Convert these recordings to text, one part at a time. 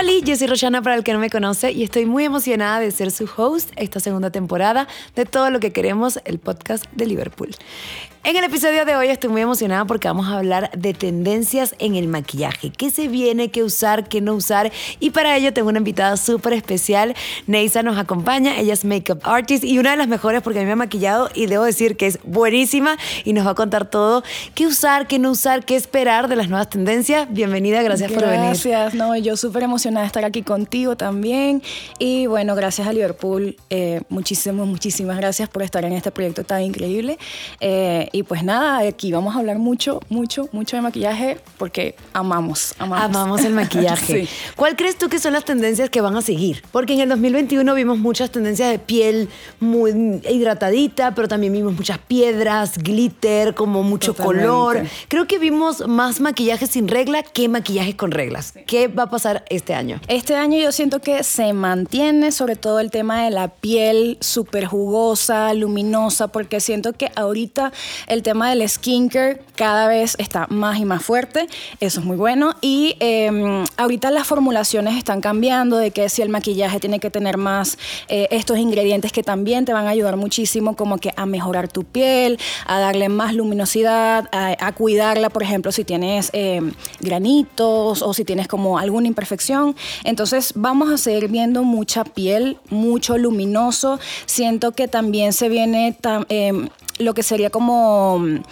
Hola, yo soy Roshana para el que no me conoce y estoy muy emocionada de ser su host esta segunda temporada de todo lo que queremos, el podcast de Liverpool. En el episodio de hoy estoy muy emocionada porque vamos a hablar de tendencias en el maquillaje. ¿Qué se viene? ¿Qué usar? ¿Qué no usar? Y para ello tengo una invitada súper especial. Neisa nos acompaña. Ella es makeup artist y una de las mejores porque a mí me ha maquillado y debo decir que es buenísima y nos va a contar todo. ¿Qué usar? ¿Qué no usar? ¿Qué esperar de las nuevas tendencias? Bienvenida, gracias, por venir. Gracias, no, yo súper emocionada de estar aquí contigo también. Y bueno, gracias a Liverpool. Eh, muchísimas, muchísimas gracias por estar en este proyecto tan increíble. Eh, y pues nada, aquí vamos a hablar mucho, mucho, mucho de maquillaje porque amamos, amamos. Amamos el maquillaje. sí. ¿Cuál crees tú que son las tendencias que van a seguir? Porque en el 2021 vimos muchas tendencias de piel muy hidratadita, pero también vimos muchas piedras, glitter, como mucho color. Creo que vimos más maquillaje sin regla que maquillaje con reglas. ¿Qué va a pasar este año? Este año yo siento que se mantiene sobre todo el tema de la piel súper jugosa, luminosa, porque siento que ahorita el tema del skincare cada vez está más y más fuerte, eso es muy bueno. Y em, ahorita las formulaciones están cambiando de que si el maquillaje tiene que tener más eh, estos ingredientes que también te van a ayudar muchísimo como que a mejorar tu piel, a darle más luminosidad, a, cuidarla, por ejemplo, si tienes em, granitos o si tienes como alguna imperfección. Entonces vamos a seguir viendo mucha piel, mucho luminoso. Siento que también se viene... Em, lo que sería como mm,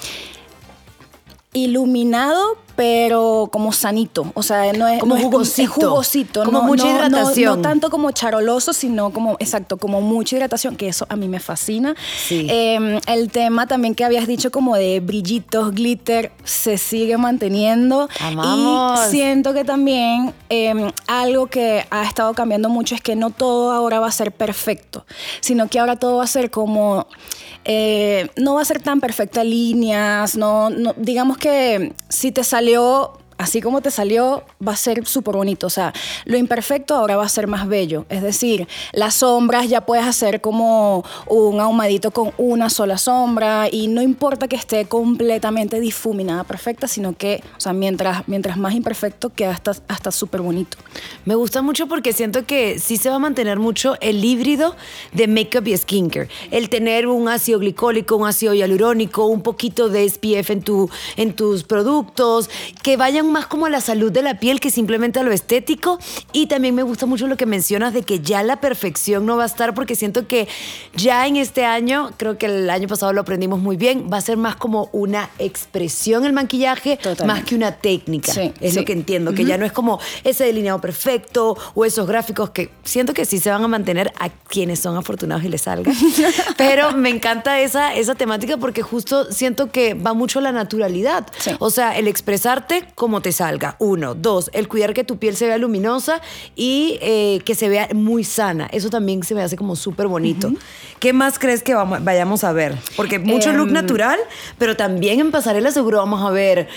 iluminado, pero como sanito. O sea, no es como jugosito. jugosito. Como mucha hidratación. No, tanto como charoloso, sino como, exacto, como mucha hidratación, que eso a mí me fascina. Em, el tema también que habías dicho como de brillitos, glitter, se sigue manteniendo. Amamos. Y siento que también em, algo que ha estado cambiando mucho es que no todo ahora va a ser perfecto, sino que ahora todo va a ser como eh, no va a ser tan perfecta líneas, no, no, digamos que si te salió así como te salió, va a ser súper bonito. O sea, lo imperfecto ahora va a ser más bello. Es decir, las sombras ya puedes hacer como un ahumadito con una sola sombra y no importa que esté completamente difuminada perfecta, sino que, o sea, mientras, mientras más imperfecto queda hasta, hasta súper bonito. Me gusta mucho porque siento que sí se va a mantener mucho el híbrido de makeup y skincare. El tener un ácido glicólico, un ácido hialurónico, un poquito de SPF en, tu, en tus productos, que vayan más como la salud de la piel que simplemente a lo estético. Y también me gusta mucho lo que mencionas de que ya la perfección no va a estar porque siento que ya en este año, creo que el año pasado lo aprendimos muy bien, va a ser más como una expresión el maquillaje más que una técnica. es lo que entiendo, que ya no es como ese delineado perfecto o esos gráficos que siento que sí se van a mantener a quienes son afortunados y les salga. Pero me encanta esa, esa temática porque justo siento que va mucho la naturalidad. O sea, el expresarte como te salga. Uno. Dos, el cuidar que tu piel se vea luminosa y eh, que se vea muy sana. Eso también se me hace como súper bonito. ¿Qué más crees que vamos, vayamos a ver? Porque mucho look em, natural, pero también en pasarela seguro vamos a ver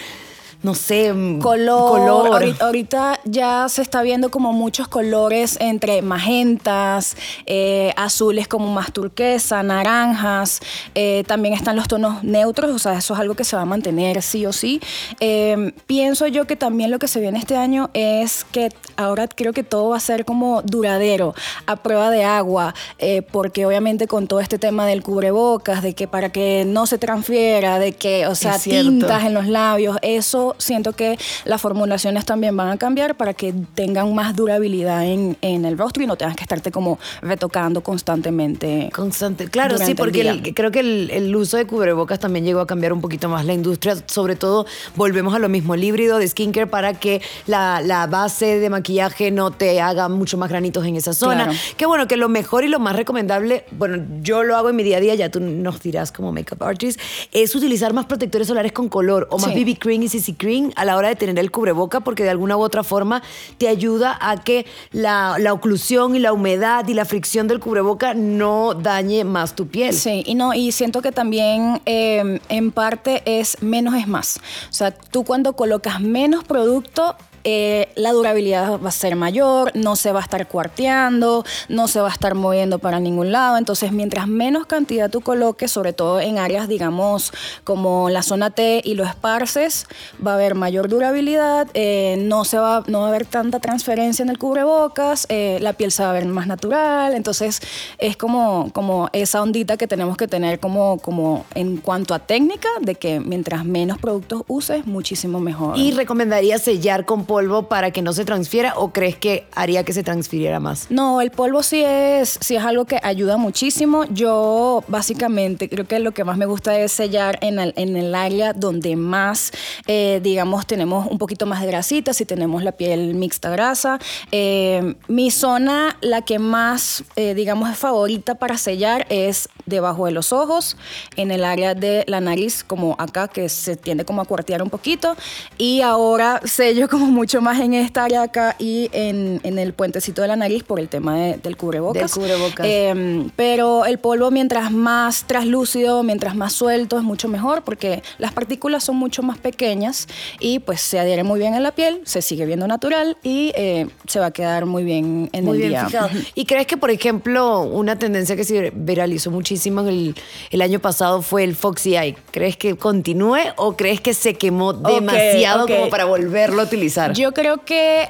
no sé, mm, color. Ahorita, ya se está viendo como muchos colores entre magentas, eh, azules como más turquesa, naranjas. Eh, también están los tonos neutros, o sea, eso es algo que se va a mantener sí o sí. Em, pienso yo que también lo que se viene este año es que ahora creo que todo va a ser como duradero, a prueba de agua, eh, porque obviamente con todo este tema del cubrebocas, de que para que no se transfiera, de que, o sea, tintas en los labios, eso siento que las formulaciones también van a cambiar para que tengan más durabilidad en, el rostro y no tengas que estarte como retocando constantemente. Constante, claro, sí, porque creo que el, uso de cubrebocas también llegó a cambiar un poquito más la industria, sobre todo volvemos a lo mismo, el híbrido de skincare para que la, base de maquillaje no te haga mucho más granitos en esa zona. Que bueno, que lo mejor y lo más recomendable, bueno, yo lo hago en mi día a día, ya tú nos dirás como makeup artist, es utilizar más protectores solares con color o más BB cream y CC cream a la hora de tener el cubreboca porque de alguna u otra forma te ayuda a que la, oclusión y la humedad y la fricción del cubreboca no dañe más tu piel. Sí, y no, y siento que también em, en parte es menos es más. O sea, tú cuando colocas menos producto eh, la durabilidad va a ser mayor, no se va a estar cuarteando, no se va a estar moviendo para ningún lado. Entonces, mientras menos cantidad tú coloques, sobre todo en áreas, digamos, como la zona T y lo esparces, va a haber mayor durabilidad, eh, no, se va, no va a haber tanta transferencia en el cubrebocas, eh, la piel se va a ver más natural. Entonces, es como, como esa ondita que tenemos que tener como, como en cuanto a técnica, de que mientras menos productos uses, muchísimo mejor. ¿Y recomendaría sellar con polvo para que no se transfiera o crees que haría que se transfiriera más? No, el polvo sí es, sí es algo que ayuda muchísimo. Yo básicamente creo que lo que más me gusta es sellar en el, en el área donde más, eh, digamos, tenemos un poquito más de grasita, si tenemos la piel mixta grasa. Eh, mi zona, la que más, eh, digamos, es favorita para sellar es debajo de los ojos, en el área de la nariz, como acá, que se tiende como a cuartear un poquito. Y ahora sello como mucho más en esta área acá y en, en el puentecito de la nariz por el tema del cubrebocas. Del cubrebocas. Eh, pero el polvo, mientras más traslúcido, mientras más suelto, es mucho mejor porque las partículas son mucho más pequeñas y pues se adhiere muy bien en la piel, se sigue viendo natural y eh, se va a quedar muy bien en muy el bien día. fijado. ¿Y crees que, por ejemplo, una tendencia que se viralizó muchísimo el, el año pasado fue el Foxy Eye? ¿Crees que continúe o crees que se quemó demasiado como para volverlo a utilizar? Yo creo que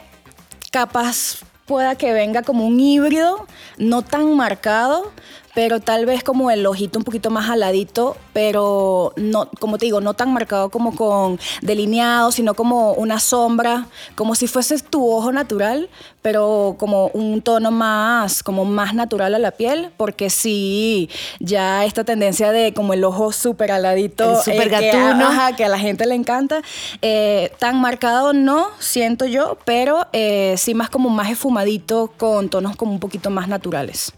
capaz pueda que venga como un híbrido, no tan marcado, pero tal vez como el ojito un poquito más aladito, pero no, como te digo, no tan marcado como con delineado, sino como una sombra, como si fuese tu ojo natural, pero como un tono más, como más natural a la piel, porque sí, ya esta tendencia de como el ojo súper aladito, El súper que, gatuno. ajá, que a la gente le encanta, eh, tan marcado no, siento yo, pero eh, sí más como más esfumadito, con tonos como un poquito más naturales.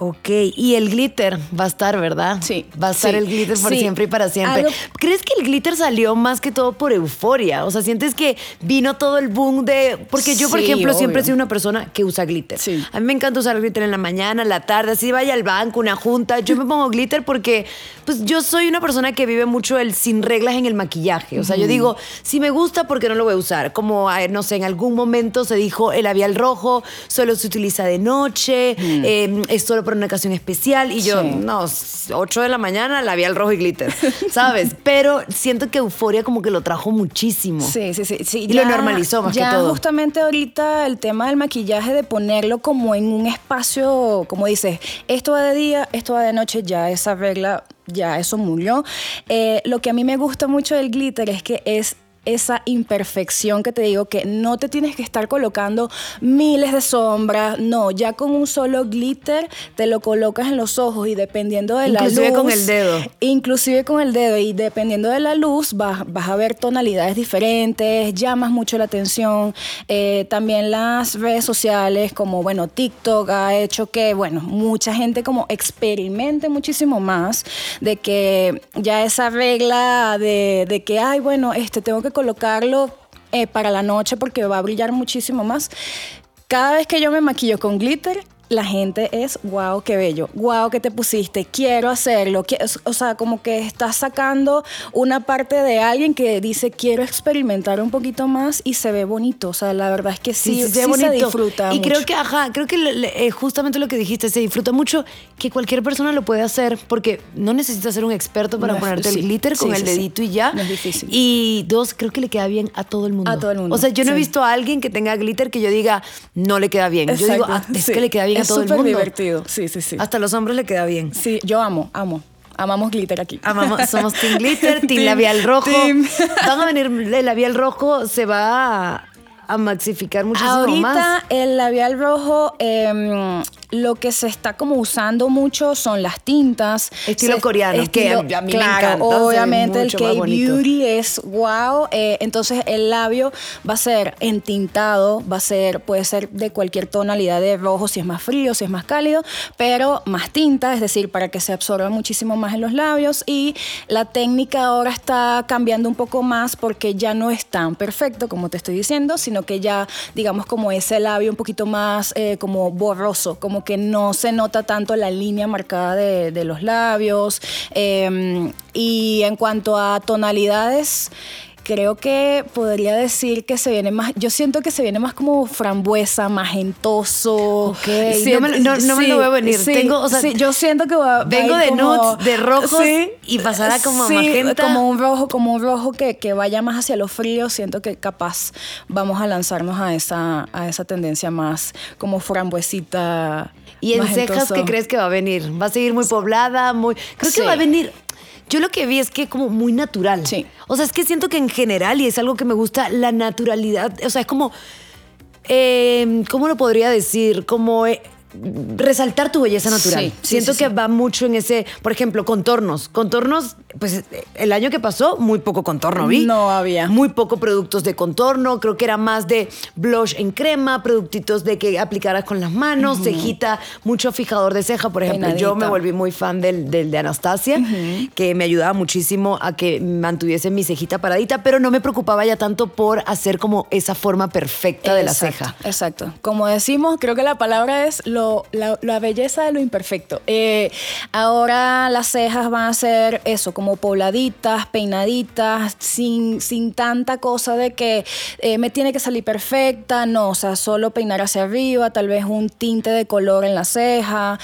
Ok, y el glitter va a estar, ¿verdad? Sí, Va a estar sí, el glitter por sí. siempre y para siempre. Algo- ¿Crees que el glitter salió más que todo por euforia? O sea, ¿sientes que vino todo el boom de...? Porque yo, por Sí, ejemplo, siempre he sido una persona que usa glitter. Sí. A mí me encanta usar glitter en la mañana, en la tarde, así vaya al banco, una junta. Yo me pongo glitter porque, pues, yo soy una persona que vive mucho el sin reglas en el maquillaje. O sea, yo digo, si me gusta, ¿por qué no lo voy a usar? Como, eh, no sé, en algún momento se dijo el labial rojo solo se utiliza de noche, eh, es solo para una ocasión especial. Y yo, Sí. no, 8 de la mañana, labial rojo y glitter, ¿sabes? Pero siento que Euforia como que lo trajo muchísimo. Sí, sí, sí. sí. Y lo normalizó más que ya todo. justamente ahorita el tema del maquillaje, de ponerlo como en un espacio, como dices, esto va de día, esto va de noche, ya esa regla, ya eso murió. Eh, lo que a mí me gusta mucho del glitter es que es esa imperfección que te digo que no te tienes que estar colocando miles de sombras, no, ya con un solo glitter te lo colocas en los ojos y dependiendo de la luz, Inclusive con el dedo. Inclusive con el dedo y dependiendo de la luz vas, vas a ver tonalidades diferentes, llamas mucho la atención. Eh, también las redes sociales como, bueno, TikTok ha hecho que, bueno, mucha gente como experimente muchísimo más de que ya esa regla de, de que, ay, bueno, este tengo que colocarlo eh, para la noche porque va a brillar muchísimo más. Cada vez que yo me maquillo con glitter, la gente es, wow, qué bello, wow, que te pusiste, quiero hacerlo. O sea, como que estás sacando una parte de alguien que dice, quiero experimentar un poquito más y se ve bonito. O sea, la verdad es que sí, se ve sí se disfruta. Y creo que, ajá, creo que eh, justamente lo que dijiste, se disfruta mucho que cualquier persona lo puede hacer porque no necesitas ser un experto para No ponerte sí, el glitter con sí, el sí, sí. dedito y ya. No es difícil. Y dos, creo que le queda bien a todo el mundo. A todo el mundo, O sea, yo no he sí. visto a alguien que tenga glitter que yo diga, no le queda bien. Yo digo, Exacto, "Ah, es sí. que le queda bien a Es todo el súper mundo. divertido, sí, sí, sí. Hasta a los hombres le queda bien. Sí, yo amo, amo. Amamos glitter aquí. Amamos, somos Team Glitter, Team, Team- Labial Rojo. team. Van a venir, el labial rojo se va a, a maxificar muchísimo Ahorita más. el labial rojo, em, lo que se está como usando mucho son las tintas. Estilo Se- coreano, que a- mí me claro, encanta, Obviamente el. K-Beauty es wow. eh, entonces el labio va a ser entintado, va a ser, puede ser de cualquier tonalidad de rojo, si es más frío, si es más cálido, pero más tinta, es decir, para que se absorba muchísimo más en los labios. Y la técnica ahora está cambiando un poco más porque ya no es tan perfecto, como te estoy diciendo, sino que ya, digamos, como ese labio un poquito más eh, como borroso, como que no se nota tanto la línea marcada de, los labios. Eh, y en cuanto a tonalidades, creo que podría decir que se viene más, yo siento que se viene más como frambuesa, magentoso. Ok, no, me, no, no me lo veo venir. Tengo, o sea, yo siento que va, vengo de como- nudes, de rojos y pasará como Sí, magenta. como un rojo, como un rojo que, que vaya más hacia lo frío. Siento que capaz vamos a lanzarnos a esa, a esa tendencia más como frambuesita. ¿Y en cejas qué crees que va a venir? ¿Va a seguir muy poblada? Muy... Creo Sí. que va a venir... Yo lo que vi es que como muy natural. Sí. O sea, es que siento que en general, y es algo que me gusta, la naturalidad, o sea, es como... eh, ¿Cómo lo podría decir? Como... eh, resaltar tu belleza natural. Sí, Siento sí, que va mucho en ese, por ejemplo, contornos. Contornos, pues el año que pasó, muy poco contorno vi. No había. Muy poco productos de contorno, creo que era más de blush en crema, productitos de que aplicaras con las manos, cejita, mucho fijador de ceja, por ejemplo. Yo me volví muy fan del, del de Anastasia, que me ayudaba muchísimo a que mantuviese mi cejita paradita, pero no me preocupaba ya tanto por hacer como esa forma perfecta de la ceja. Exacto. Como decimos, creo que la palabra es lo, la, la belleza de lo imperfecto. Eh, ahora las cejas van a ser eso, como pobladitas, peinaditas, sin, sin tanta cosa de que eh, me tiene que salir perfecta. No, o sea, solo peinar hacia arriba, tal vez un tinte de color en la ceja.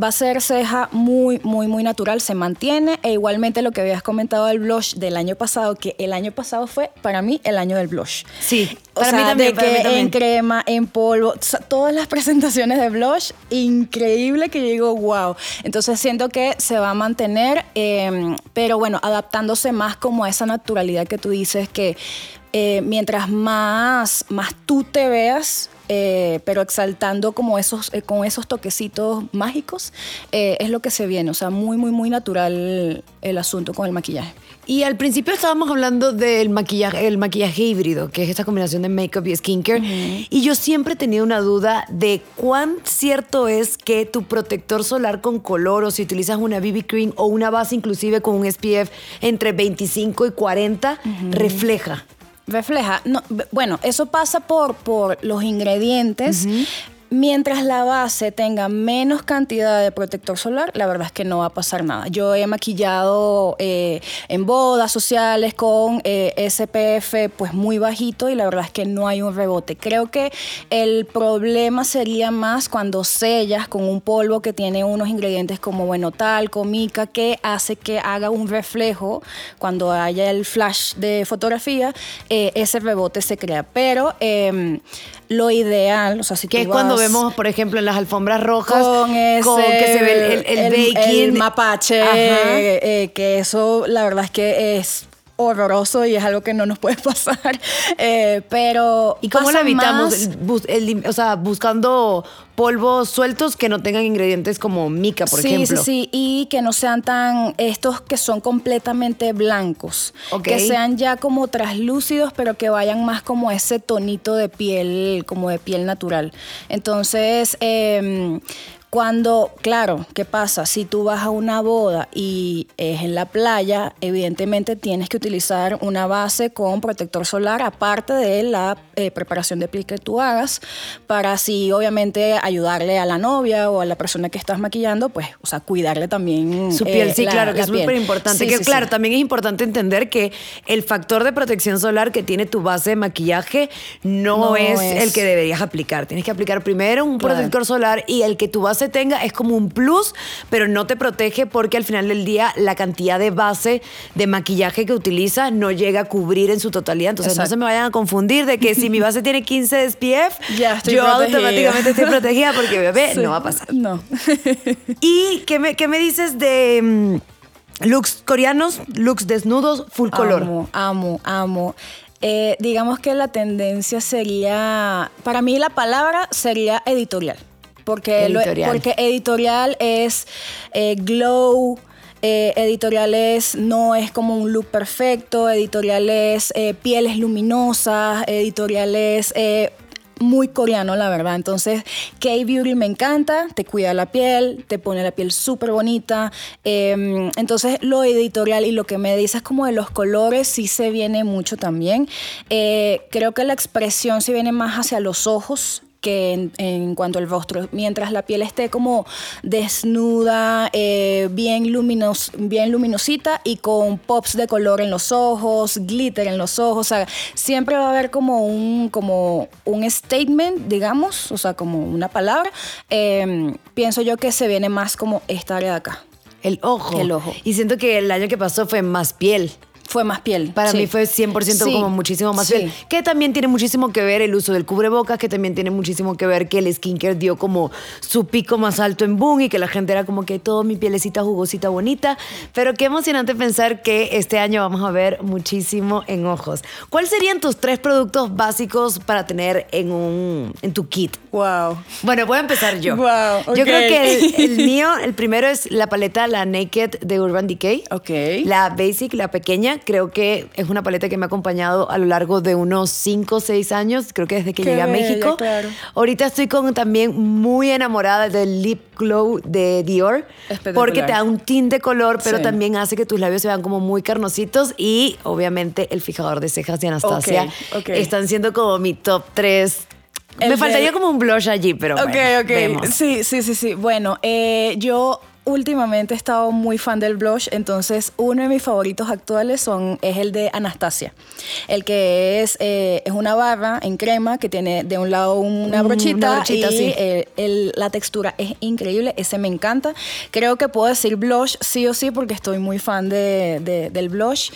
Va a ser ceja muy, muy, muy natural, se mantiene. E igualmente lo que habías comentado del blush del año pasado, que el año pasado fue para mí el año del blush. Sí, O para sea, mí también, de para mí que también. en crema, en polvo, o sea, todas las presentaciones de blush, increíble que yo digo, wow. Entonces siento que se va a mantener, eh, pero bueno, adaptándose más como a esa naturalidad que tú dices, que eh, mientras más, más tú te veas, eh, pero exaltando como esos, eh, con esos toquecitos mágicos, eh, es lo que se viene. O sea, muy, muy, muy natural el asunto con el maquillaje. Y al principio estábamos hablando del maquillaje, el maquillaje híbrido, que es esta combinación de makeup y skincare. Y yo siempre he tenido una duda de cuán cierto es que tu protector solar con color, o si utilizas una BB cream o una base inclusive con un SPF entre 25 y 40, refleja. Refleja. No, bueno, eso pasa por, por los ingredientes. Mientras la base tenga menos cantidad de protector solar, la verdad es que no va a pasar nada. Yo he maquillado eh, en bodas sociales con eh, SPF pues muy bajito y la verdad es que no hay un rebote. Creo que el problema sería más cuando sellas con un polvo que tiene unos ingredientes como bueno talco, mica, que hace que haga un reflejo cuando haya el flash de fotografía, eh, ese rebote se crea. Pero eh, lo ideal, o sea, si Que tú es cuando vas vemos, por ejemplo, en las alfombras rojas, con ese con que se ve el, el, el baking. el mapache, Ajá. eh, que eso la verdad es que es horroroso y es algo que no nos puede pasar. Eh, pero ¿Y cómo pasa evitamos? bus- el- o sea, buscando polvos sueltos que no tengan ingredientes como mica, por sí, ejemplo. Sí, sí, y que no sean tan estos que son completamente blancos, Ok. que sean ya como traslúcidos, pero que vayan más como ese tonito de piel, como de piel natural. Entonces, em, cuando, claro, ¿qué pasa? Si tú vas a una boda y es en la playa, evidentemente tienes que utilizar una base con protector solar, aparte de la eh, preparación de piel que tú hagas, para así, obviamente, ayudarle a la novia o a la persona que estás maquillando, pues, o sea, cuidarle también Su piel, eh, sí, la- claro, que es piel. súper importante. Sí, que sí, claro, sí. también es importante entender que el factor de protección solar que tiene tu base de maquillaje no, No es, es- el que deberías aplicar. Tienes que aplicar primero un Claro. protector solar y el que tu base tenga es como un plus, pero no te protege porque al final del día la cantidad de base de maquillaje que utiliza no llega a cubrir en su totalidad. Entonces no se me vayan a confundir de que si mi base tiene 15 de SPF, Ya estoy yo protegida. automáticamente estoy protegida porque bebé Sí. no va a pasar. No. ¿Y qué me, qué me dices de mm, looks coreanos, looks desnudos, full color? Amo, amo, amo. Eh, digamos que la tendencia sería, para mí la palabra sería editorial. Porque, lo- Editorial. porque editorial es eh, glow. eh, editorial es, no es como un look perfecto, editorial es eh, pieles luminosas, editorial es eh, muy coreano, la verdad. Entonces, K-Beauty me encanta, te cuida la piel, te pone la piel súper bonita. Eh, entonces, lo editorial y lo que me dices como de los colores sí se viene mucho también. Eh, creo que la expresión se viene más hacia los ojos. Que en, en cuanto al rostro. Mientras la piel esté como desnuda, eh, bien, luminos, bien luminosita y con pops de color en los ojos, glitter en los ojos. O sea, siempre va a haber como un, como un statement, digamos, o sea, como una palabra. Eh, pienso yo que se viene más como esta área de acá. El ojo. El ojo. Y siento que el año que pasó fue más piel. Fue más piel. Para sí. mí fue 100% Sí, como muchísimo más sí. piel. Que también tiene muchísimo que ver el uso del cubrebocas, que también tiene muchísimo que ver que el skincare dio como su pico más alto en boom y que la gente era como que todo mi pielecita jugosita bonita. Pero qué emocionante pensar que este año vamos a ver muchísimo en ojos. ¿Cuáles serían tus tres productos básicos para tener en, un, en tu kit? Wow. Bueno, voy a empezar yo. Guau, Yo ok. creo que el, el mío, el primero es la paleta, la Naked de Urban Decay. Ok. La Basic, la pequeña, creo que es una paleta que me ha acompañado a lo largo de unos 5 o 6 años, creo que desde que Qué llegué a México. claro. Ahorita estoy con, también muy enamorada del Lip Glow de Dior, porque te da un tinte de color, pero Sí. también hace que tus labios se vean como muy carnositos y obviamente el fijador de cejas de Anastasia están siendo como mi top 3. El Me de- faltaría como un blush allí, pero Ok, bueno, ok. vemos. Sí, sí, sí, sí. Bueno, eh, yo últimamente he estado muy fan del blush, entonces uno de mis favoritos actuales son, es el de Anastasia. El que es, eh, es una barra en crema que tiene de un lado una Mm, brochita, una brochita, y sí. eh, el- la textura es increíble, ese me encanta. Creo que puedo decir blush sí o sí porque estoy muy fan de- de- del blush.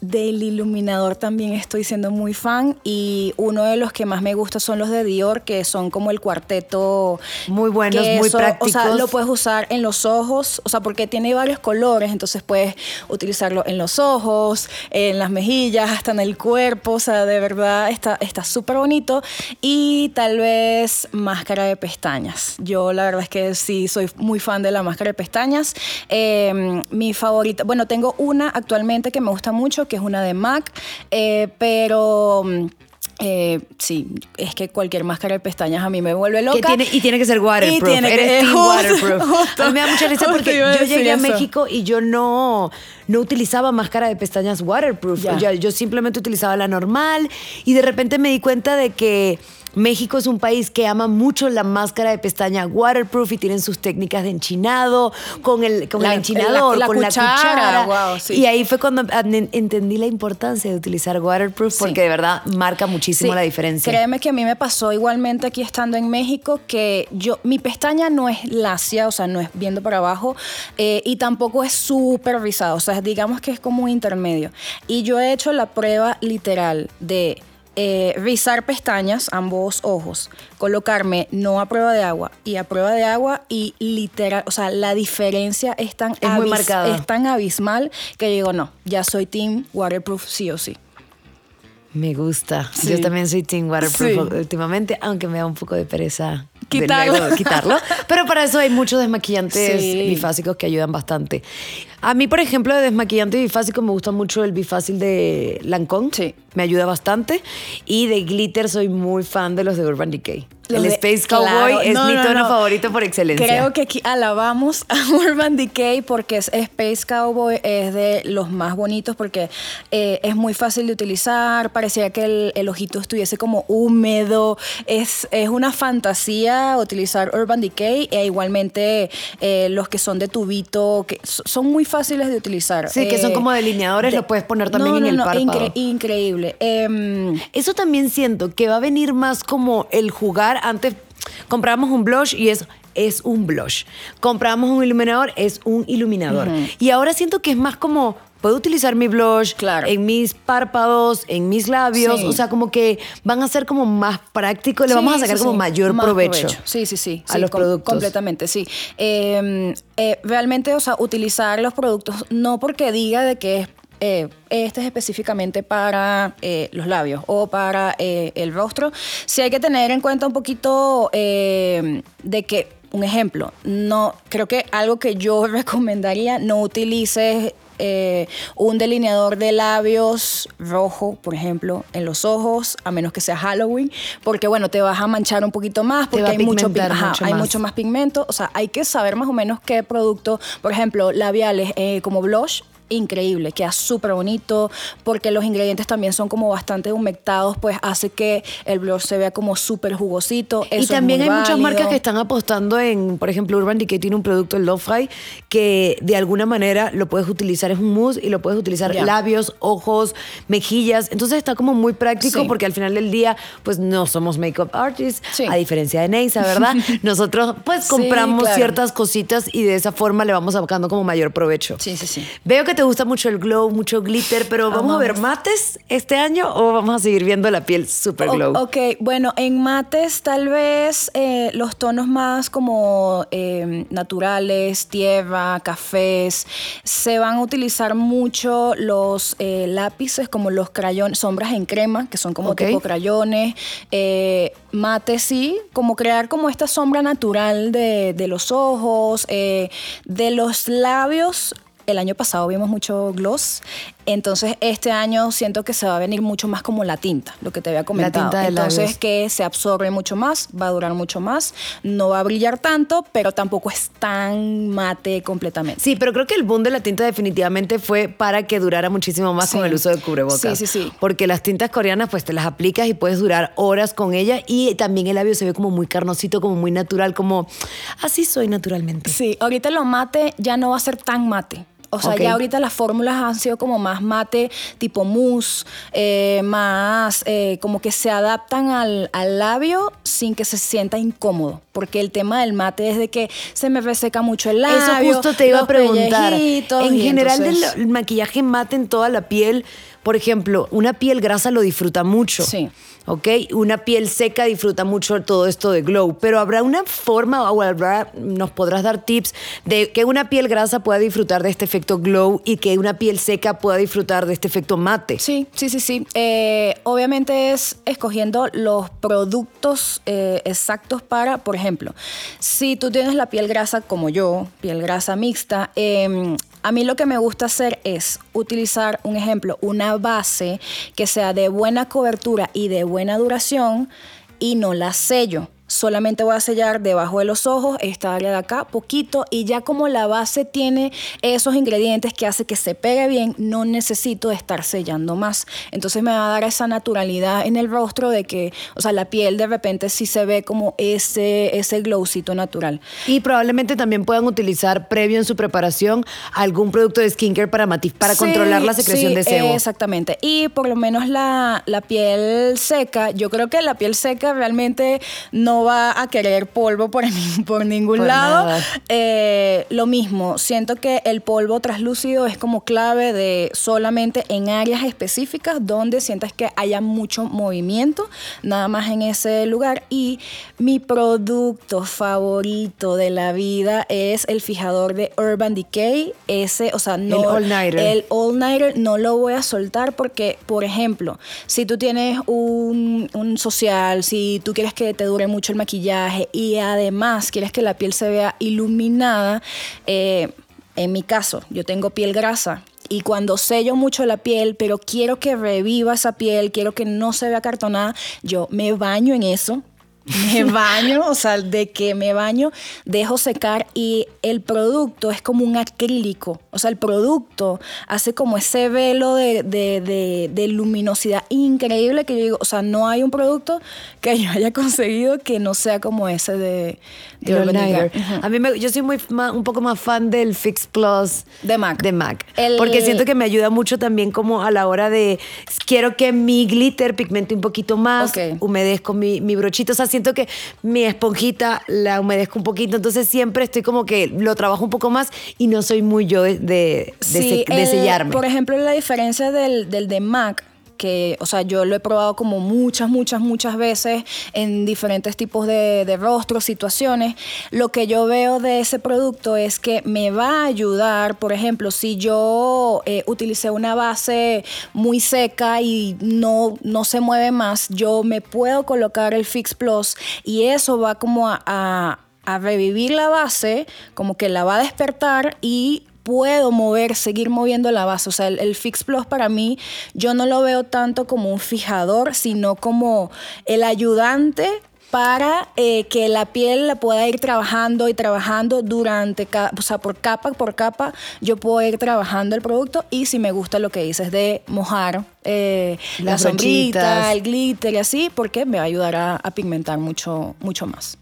Del iluminador también estoy siendo muy fan y uno de los que más me gusta son los de Dior, que son como el cuarteto. Muy buenos, que muy eso, O sea, prácticos. lo puedes usar en los ojos, o sea, porque tiene varios colores, entonces puedes utilizarlo en los ojos, en las mejillas, hasta en el cuerpo, o sea, de verdad está está súper bonito. Y tal vez máscara de pestañas. Yo la verdad es que sí soy muy fan de la máscara de pestañas. Eh, mi favorita, bueno, tengo una actualmente que me gusta mucho, que es una de MAC, eh, pero... mm, eh, sí, es que cualquier máscara de pestañas a mí me vuelve loca. Que tiene, y tiene que ser waterproof. Y tiene que- Eres team justo, waterproof. justo, a mí me da mucha risa porque yo llegué a. México y yo no, no utilizaba máscara de pestañas waterproof. Yo simplemente utilizaba la normal y de repente me di cuenta de que México es un país que ama mucho la máscara de pestaña waterproof y tienen sus técnicas de enchinado con el, con La- el enchinador, la- la con cuchara, la cuchara. sí. Y ahí fue cuando an- entendí la importancia de utilizar waterproof Sí. porque de verdad marca muchísimo Sí, la diferencia. Créeme que a mí me pasó igualmente aquí estando en México que yo mi pestaña no es lacia, o sea, no es viendo para abajo eh, y tampoco es súper rizada, o sea, digamos que es como un intermedio. Y yo he hecho la prueba literal de eh, rizar pestañas, ambos ojos, colocarme no a prueba de agua y a prueba de agua y literal, o sea, la diferencia es tan, Es muy marcada. es tan abismal que digo, no, ya soy team waterproof sí o sí. Me gusta. Sí. Yo también soy Team Waterproof Sí. últimamente, aunque me da un poco de pereza Quitarlo. quitarlo. Pero para eso hay muchos desmaquillantes Sí. bifásicos que ayudan bastante. A mí, por ejemplo, de desmaquillante bifásico me gusta mucho el bifácil de Lancôme. Sí. Me ayuda bastante. Y de glitter soy muy fan de los de Urban Decay. El de- Space claro. Cowboy es No, mi no, tono no. favorito por excelencia. Creo que aquí alabamos a Urban Decay porque es Space Cowboy es de los más bonitos porque eh, es muy fácil de utilizar, parecía que el, el ojito estuviese como húmedo, es, es una fantasía utilizar Urban Decay e igualmente eh, los que son de tubito, que so- son muy fáciles de utilizar. Sí, que son Eh, como delineadores, lo puedes poner también en el párpado. incre- increíble. Em, Eso también siento que va a venir más como el jugar. Antes comprábamos un blush y es, es un blush. Comprábamos un iluminador, es un iluminador. Y ahora siento que es más como. Puedo utilizar mi blush Claro. en mis párpados, en mis labios, Sí. o sea, como que van a ser como más prácticos, le vamos a sacar sí, como mayor Más provecho. Sí, sí, sí. a los com- productos. Completamente, sí. Eh, eh, realmente, o sea, utilizar los productos, no porque diga de que es. Eh, este es específicamente para eh, los labios o para eh, el rostro. Sí hay que tener en cuenta un poquito de que, un ejemplo, no creo que algo que yo recomendaría, no utilices eh, un delineador de labios rojo, por ejemplo, en los ojos, a menos que sea Halloween, porque bueno, te vas a manchar un poquito más, porque hay, mucho, ajá, mucho hay más. mucho más pigmento. O sea, hay que saber más o menos qué producto, por ejemplo, labiales eh, como blush. Increíble, queda súper bonito porque los ingredientes también son como bastante humectados, pues hace que el blush se vea como súper jugosito. y también hay muchas marcas que están apostando en, por ejemplo, Urban Decay tiene un producto, el Lo-Fi, que de alguna manera lo puedes utilizar, es un mousse y lo puedes utilizar labios, ojos, mejillas. Entonces está como muy práctico porque al final del día, pues no somos makeup artists, a diferencia de Neisa, ¿verdad? Nosotros pues compramos ciertas cositas y de esa forma le vamos sacando como mayor provecho. Sí, sí, sí. Veo que te gusta mucho el glow, mucho glitter, pero ¿vamos a ver mates este año o vamos a seguir viendo la piel super glow? ok, bueno, en mates tal vez eh, los tonos más como eh, naturales, tierra, cafés, se van a utilizar mucho los eh, lápices como los crayones, sombras en crema, que son como tipo crayones, mates sí, como crear como esta sombra natural de, de los ojos, de los labios el año pasado vimos mucho gloss, entonces este año siento que se va a venir mucho más como la tinta, lo que te había comentado. La tinta de entonces que se absorbe mucho más, va a durar mucho más, no va a brillar tanto, pero tampoco es tan mate completamente. Sí, pero creo que el boom de la tinta definitivamente fue para que durara muchísimo más con el uso de cubrebocas. Sí, sí, sí. Porque las tintas coreanas pues te las aplicas y puedes durar horas con ella y también el labio se ve como muy carnosito, como muy natural, como así soy naturalmente. Sí, ahorita lo mate ya no va a ser tan mate. O sea, ya ahorita las fórmulas han sido como más mate, tipo mousse, eh, más eh, como que se adaptan al, labio sin que se sienta incómodo. Porque el tema del mate es de que se me reseca mucho el labio. Eso justo te iba a preguntar. En general, el maquillaje mate en toda la piel, por ejemplo, una piel grasa lo disfruta mucho. Sí. ¿Ok? Una piel seca disfruta mucho todo esto de glow, pero habrá una forma o habrá, nos podrás dar tips de que una piel grasa pueda disfrutar de este efecto glow y que una piel seca pueda disfrutar de este efecto mate. Sí, sí, sí, sí. Eh, obviamente es escogiendo los productos eh, exactos para, por ejemplo, si tú tienes la piel grasa como yo, piel grasa mixta, eh, a mí lo que me gusta hacer es utilizar, un ejemplo, una base que sea de buena cobertura y de buena duración y no la sello solamente voy a sellar debajo de los ojos, esta área de acá, poquito, y ya como la base tiene esos ingredientes que hace que se pegue bien, no necesito estar sellando más. Entonces me va a dar esa naturalidad en el rostro de que, o sea, la piel de repente sí se ve como ese, ese glowcito natural. Y probablemente también puedan utilizar previo en su preparación algún producto de skincare para, para controlar la secreción de sebo. Exactamente. Y por lo menos la, la piel seca, yo creo que la piel seca realmente no va a querer polvo por, por ningún lado. Eh, lo mismo, siento que el polvo translúcido es como clave de solamente en áreas específicas donde sientas que haya mucho movimiento, nada más en ese lugar. Y mi producto favorito de la vida es el fijador de Urban Decay. Ese, o sea, no. El All Nighter. El All Nighter no lo voy a soltar porque, por ejemplo, si tú tienes un, un social, si tú quieres que te dure mucho el maquillaje y además quieres que la piel se vea iluminada, eh, en mi caso, yo tengo piel grasa y cuando sello mucho la piel, pero quiero que reviva esa piel, quiero que no se vea cartonada, yo me baño en eso me baño, o sea, de que me baño, dejo secar y el producto es como un acrílico. O sea, el producto hace como ese velo de, luminosidad increíble que yo digo, o sea, no hay un producto que yo haya conseguido que no sea como ese de, de A mí me, yo soy muy un poco más fan del Fix Plus de MAC. De MAC. porque siento que me ayuda mucho también como a la hora de quiero que mi glitter pigmente un poquito más, humedezco mi, mi brochito. O sea, siento que mi esponjita la humedezco un poquito, entonces siempre estoy como que lo trabajo un poco más y no soy muy yo de, de, sellarme. Por ejemplo, la diferencia del, del de MAC que, o sea, yo lo he probado como muchas, muchas, muchas veces en diferentes tipos de, rostros, situaciones. Lo que yo veo de ese producto es que me va a ayudar, por ejemplo, si yo eh, utilicé una base muy seca y no, no se mueve más, yo me puedo colocar el Fix Plus y eso va como a revivir la base, como que la va a despertar y puedo mover, seguir moviendo la base. O sea, el, Fix Plus para mí, yo no lo veo tanto como un fijador, sino como el ayudante para eh, que la piel la pueda ir trabajando y trabajando durante, o sea, por capa por capa, yo puedo ir trabajando el producto y si me gusta lo que dices de mojar eh, la sombrita, el glitter y así, porque me va a ayudar a, pigmentar mucho, mucho más.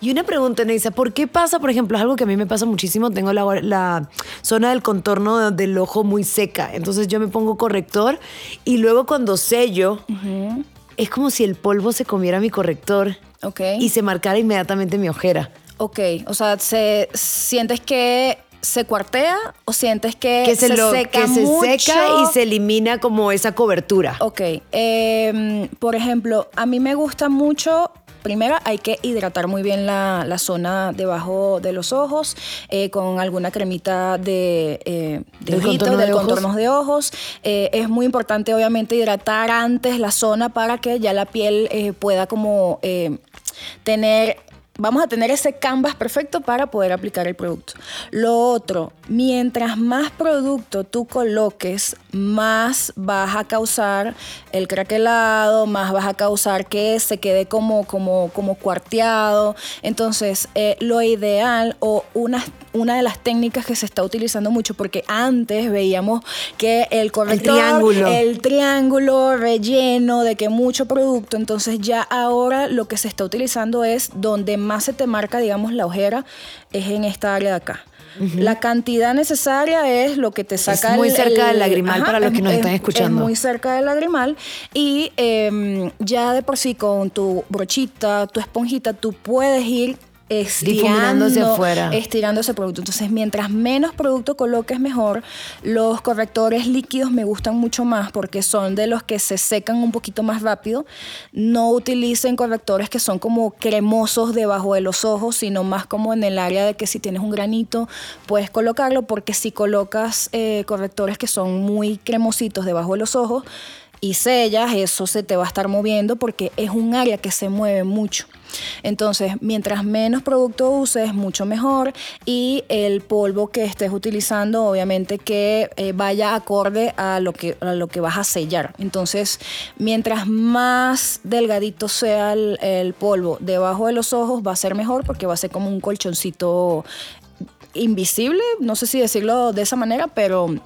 Y una pregunta, Neisa, ¿por qué pasa, por ejemplo, es algo que a mí me pasa muchísimo, tengo la, zona del contorno del ojo muy seca, entonces yo me pongo corrector y luego cuando sello, es como si el polvo se comiera mi corrector y se marcara inmediatamente mi ojera. Ok, o sea, se, ¿sientes que se cuartea o sientes que, se, seca que se seca y se elimina como esa cobertura. Ok. Em, por ejemplo, a mí me gusta mucho Primero hay que hidratar muy bien la, zona debajo de los ojos eh, con alguna cremita de, eh, de, de, contornos de ojos. Eh, es muy importante obviamente hidratar antes la zona para que ya la piel pueda como tener vamos a tener ese canvas perfecto para poder aplicar el producto. Lo otro, mientras más producto tú coloques, más vas a causar el craquelado, más vas a causar que se quede como, como, como cuarteado. Entonces, eh, lo ideal o una, una de las técnicas que se está utilizando mucho, porque antes veíamos que el corrector, el triángulo. el triángulo relleno de que mucho producto, entonces ya ahora lo que se está utilizando es donde más se te marca, digamos, la ojera, es en esta área de acá. La cantidad necesaria es lo que te saca es muy cerca del lagrimal para los que nos están escuchando. Es muy cerca del lagrimal y em, ya de por sí con tu brochita, tu esponjita, tú puedes ir estirando, afuera. estirando ese producto. Entonces, mientras menos producto coloques, mejor. Los correctores líquidos me gustan mucho más porque son de los que se secan un poquito más rápido. No utilicen correctores que son como cremosos debajo de los ojos, sino más como en el área de que si tienes un granito puedes colocarlo, porque si colocas eh, correctores que son muy cremositos debajo de los ojos, y sellas, eso se te va a estar moviendo porque es un área que se mueve mucho. Entonces, mientras menos producto uses, mucho mejor. Y el polvo que estés utilizando, obviamente que eh, vaya acorde a lo que, a lo que vas a sellar. Entonces, mientras más delgadito sea el, el polvo debajo de los ojos, va a ser mejor porque va a ser como un colchoncito invisible, no sé si decirlo de esa manera, pero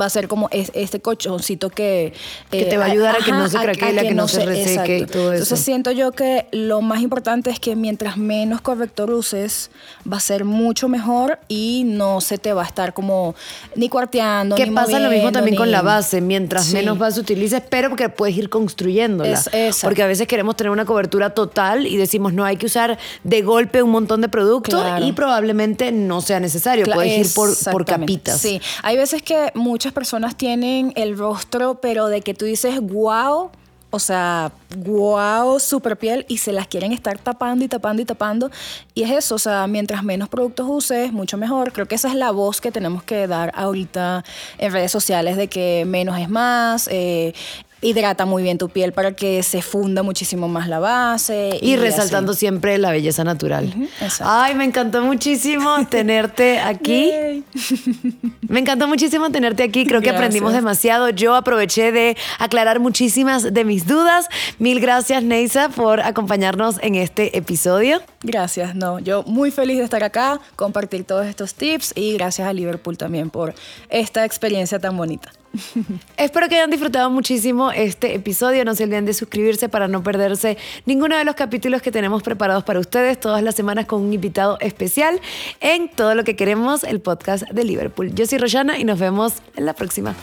va a ser como este colchoncito que... Que te va a eh, ayudar a que no se craquele, a, que, no se, reseque y todo eso. Entonces siento yo que lo más importante es que mientras menos corrector uses, va a ser mucho mejor y no se te va a estar como ni cuarteando, Que pasa lo mismo también con la base. Mientras menos base utilices, pero porque puedes ir construyéndola. porque a veces queremos tener una cobertura total y decimos, no, hay que usar de golpe un montón de producto y probablemente no sea necesario. puedes ir por, por capitas. Sí, hay veces que muchas personas tienen el rostro, pero de que tú dices, wow, o sea, wow, super piel y se las quieren estar tapando y tapando y tapando. Y es eso, o sea, mientras menos productos uses, mucho mejor. Creo que esa es la voz que tenemos que dar ahorita en redes sociales de que menos es más. Eh, hidrata muy bien tu piel para que se funda muchísimo más la base. Y, resaltando siempre la belleza natural. Ay, me encantó muchísimo tenerte aquí. me encantó muchísimo tenerte aquí. Creo que aprendimos demasiado. Yo aproveché de aclarar muchísimas de mis dudas. Mil gracias, Neisa, por acompañarnos en este episodio. Gracias, no. Yo muy feliz de estar acá, compartir todos estos tips y gracias a Liverpool también por esta experiencia tan bonita. Espero que hayan disfrutado muchísimo este episodio. No se olviden de suscribirse para no perderse ninguno de los capítulos que tenemos preparados para ustedes todas las semanas con un invitado especial en Todo lo que queremos, el podcast de Liverpool. Yo soy Royana y nos vemos en la próxima.